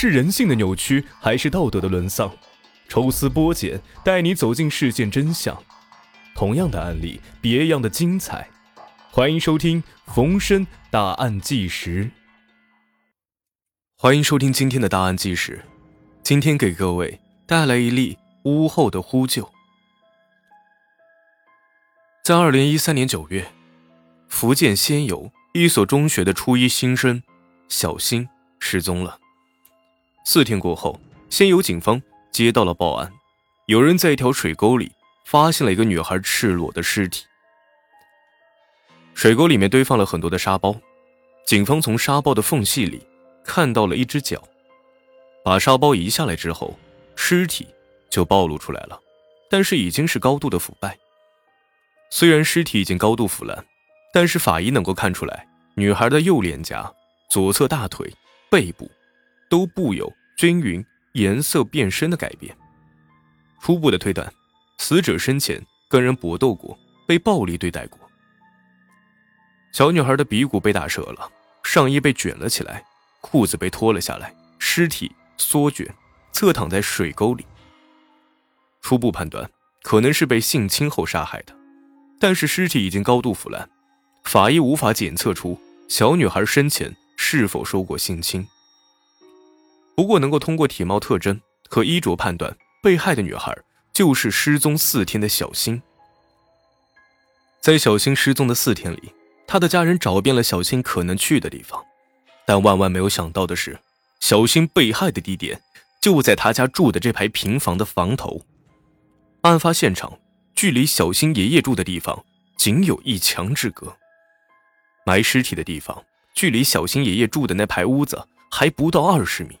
是人性的扭曲，还是道德的沦丧？抽丝剥茧，带你走进事件真相。同样的案例，别样的精彩。欢迎收听《逢申大案纪实》。欢迎收听今天的大案纪实。今天给各位带来一例屋后的呼救。在二零一三年九月，福建仙游一所中学的初一新生小新失踪了。四天过后，仙游警方。接到了报案，有人在一条水沟里发现了一个女孩赤裸的尸体。水沟里面堆放了很多的沙包，警方从沙包的缝隙里看到了一只脚。把沙包移下来之后，尸体就暴露出来了，但是已经是高度的腐败。虽然尸体已经高度腐烂，但是法医能够看出来，女孩的右脸颊、左侧大腿、背部都布有均匀。颜色变深的改变，初步的推断，死者生前跟人搏斗过，被暴力对待过。小女孩的鼻骨被打折了，上衣被卷了起来，裤子被脱了下来，尸体缩卷，侧躺在水沟里。初步判断，可能是被性侵后杀害的，但是尸体已经高度腐烂，法医无法检测出小女孩生前是否受过性侵。不过，能够通过体貌特征和衣着判断，被害的女孩就是失踪四天的小新。在小新失踪的四天里，他的家人找遍了小新可能去的地方，但万万没有想到的是，小新被害的地点就在他家住的这排平房的房头。案发现场距离小新爷爷住的地方仅有一墙之隔，埋尸体的地方距离小新爷爷住的那排屋子还不到二十米。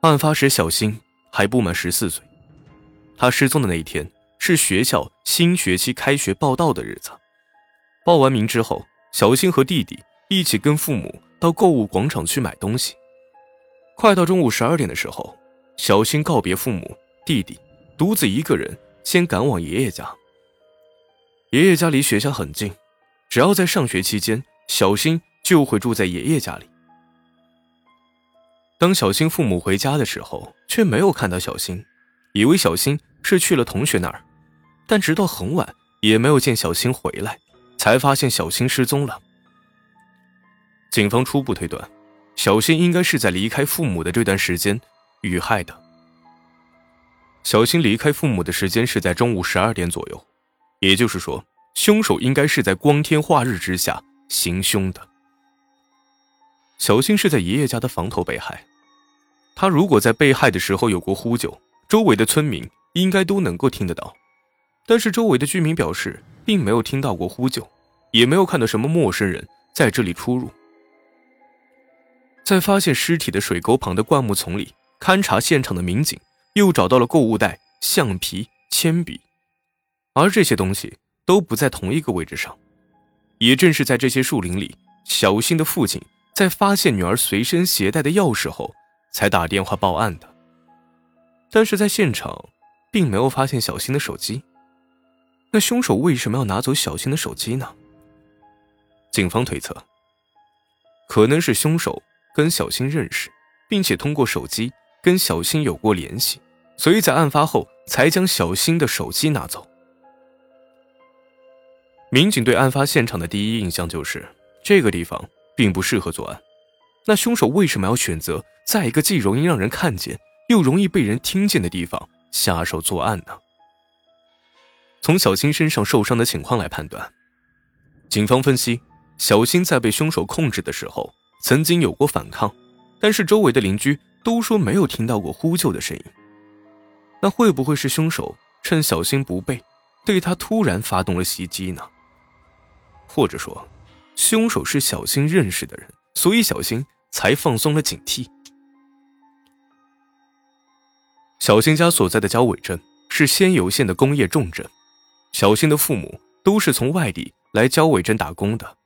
案发时，小新还不满十四岁。他失踪的那一天是学校新学期开学报到的日子。报完名之后，小新和弟弟一起跟父母到购物广场去买东西。快到中午十二点的时候，小新告别父母、弟弟，独自一个人先赶往爷爷家。爷爷家离学校很近，只要在上学期间，小新就会住在爷爷家里。当小新父母回家的时候，却没有看到小新，以为小新是去了同学那儿，但直到很晚也没有见小新回来，才发现小新失踪了。警方初步推断，小新应该是在离开父母的这段时间遇害的。小新离开父母的时间是在中午十二点左右，也就是说，凶手应该是在光天化日之下行凶的。小新是在爷爷家的房头被害。他如果在被害的时候有过呼救，周围的村民应该都能够听得到。但是周围的居民表示，并没有听到过呼救，也没有看到什么陌生人在这里出入。在发现尸体的水沟旁的灌木丛里，勘察现场的民警又找到了购物袋、橡皮、铅笔，而这些东西都不在同一个位置上。也正是在这些树林里，小新的父亲在发现女儿随身携带的钥匙后。才打电话报案的，但是在现场并没有发现小新的手机。那凶手为什么要拿走小新的手机呢？警方推测，可能是凶手跟小新认识，并且通过手机跟小新有过联系，所以在案发后才将小新的手机拿走。民警对案发现场的第一印象就是这个地方并不适合作案。那凶手为什么要选择在一个既容易让人看见，又容易被人听见的地方下手作案呢？从小新身上受伤的情况来判断，警方分析，小新在被凶手控制的时候曾经有过反抗，但是周围的邻居都说没有听到过呼救的声音。那会不会是凶手趁小新不备，对他突然发动了袭击呢？或者说，凶手是小新认识的人，所以小新。才放松了警惕。小新家所在的交尾镇是仙游县的工业重镇，小新的父母都是从外地来交尾镇打工的，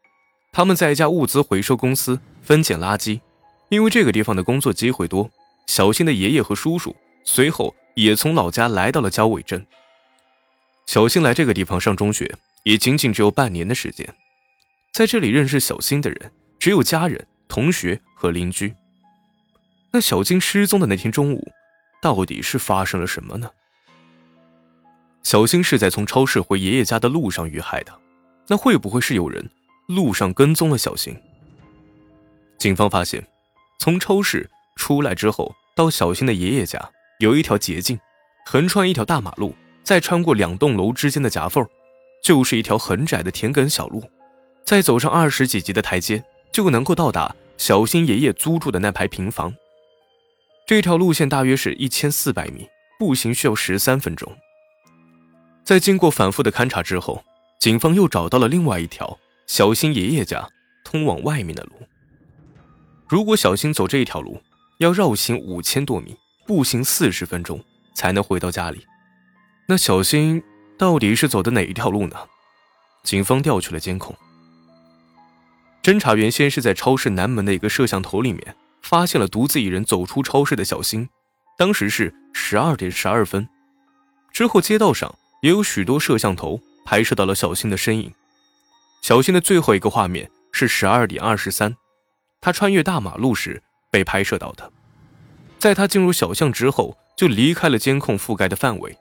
他们在一家物资回收公司分拣垃圾。因为这个地方的工作机会多，小新的爷爷和叔叔随后也从老家来到了交尾镇。小新来这个地方上中学也仅仅只有半年的时间，在这里认识小新的人只有家人。同学和邻居，那小金失踪的那天中午，到底是发生了什么呢？小新是在从超市回爷爷家的路上遇害的，那会不会是有人路上跟踪了小新？警方发现，从超市出来之后到小新的爷爷家有一条捷径，横穿一条大马路，再穿过两栋楼之间的夹缝，就是一条很窄的田埂小路，再走上二十几级的台阶，就能够到达小新爷爷租住的那排平房。这条路线大约是一千四百米，步行需要十三分钟。在经过反复的勘查之后，警方又找到了另外一条小新爷爷家通往外面的路。如果小新走这一条路，要绕行五千多米，步行四十分钟才能回到家里。那小新到底是走的哪一条路呢？警方调取了监控。侦查员先是在超市南门的一个摄像头里面发现了独自一人走出超市的小新，当时是十二点十二分。之后街道上。也有许多摄像头拍摄到了小新的身影。小新的最后一个画面是十二点二十三，他穿越大马路时被拍摄到的。在他进入小巷之后，就离开了监控覆盖的范围。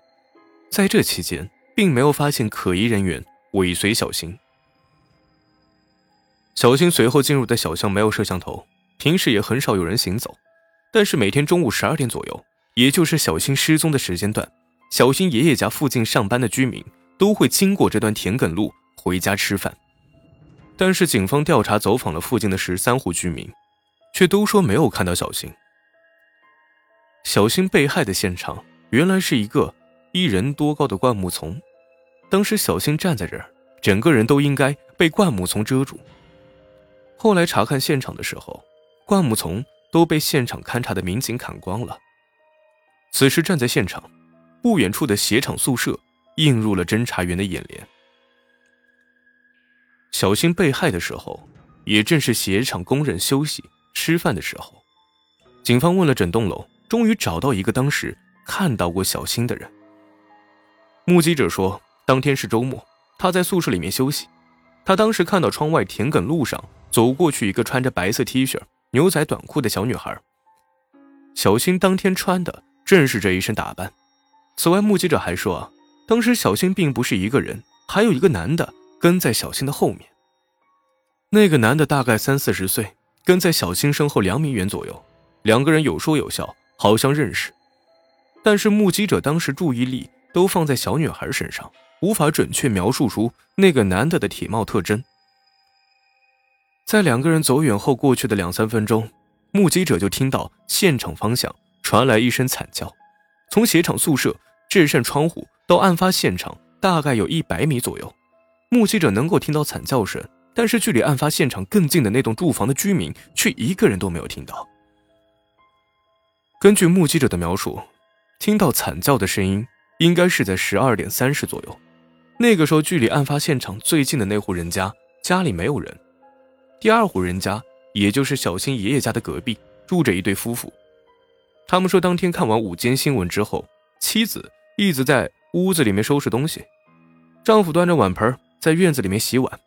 在这期间，并没有发现可疑人员尾随小新。小新随后进入的小巷没有摄像头，平时也很少有人行走。但是每天中午十二点左右，也就是小新失踪的时间段。小新爷爷家附近上班的居民都会经过这段田埂路回家吃饭，但是警方调查走访了附近的十三户居民，却都说没有看到小新。小新被害的现场原来是一个一人多高的灌木丛，当时小新站在这儿，整个人都应该被灌木丛遮住。后来查看现场的时候，灌木丛都被现场勘查的民警砍光了。此时站在现场。不远处的鞋厂宿舍映入了侦查员的眼帘。小新被害的时候，也正是鞋厂工人休息吃饭的时候。警方问了整栋楼，终于找到一个当时看到过小新的人。目击者说，当天是周末，他在宿舍里面休息。他当时看到窗外田埂路上走过去一个穿着白色 T 恤、牛仔短裤的小女孩。小新当天穿的正是这一身打扮。此外，目击者还说，当时小新并不是一个人，还有一个男的跟在小新的后面。那个男的大概三四十岁，跟在小新身后两米远左右，两个人有说有笑，好像认识。但是目击者当时注意力都放在小女孩身上，无法准确描述出那个男的的体貌特征。在两个人走远后，过去的两三分钟，目击者就听到现场方向传来一声惨叫。从鞋厂宿舍这扇窗户到案发现场，大概有一百米左右。目击者能够听到惨叫声，但是距离案发现场更近的那栋住房的居民却一个人都没有听到。根据目击者的描述，听到惨叫的声音应该是在十二点三十左右。那个时候，距离案发现场最近的那户人家家里没有人。第二户人家，也就是小新爷爷家的隔壁，住着一对夫妇。他们说，当天看完午间新闻之后，妻子一直在屋子里面收拾东西，丈夫端着碗盆在院子里面洗碗，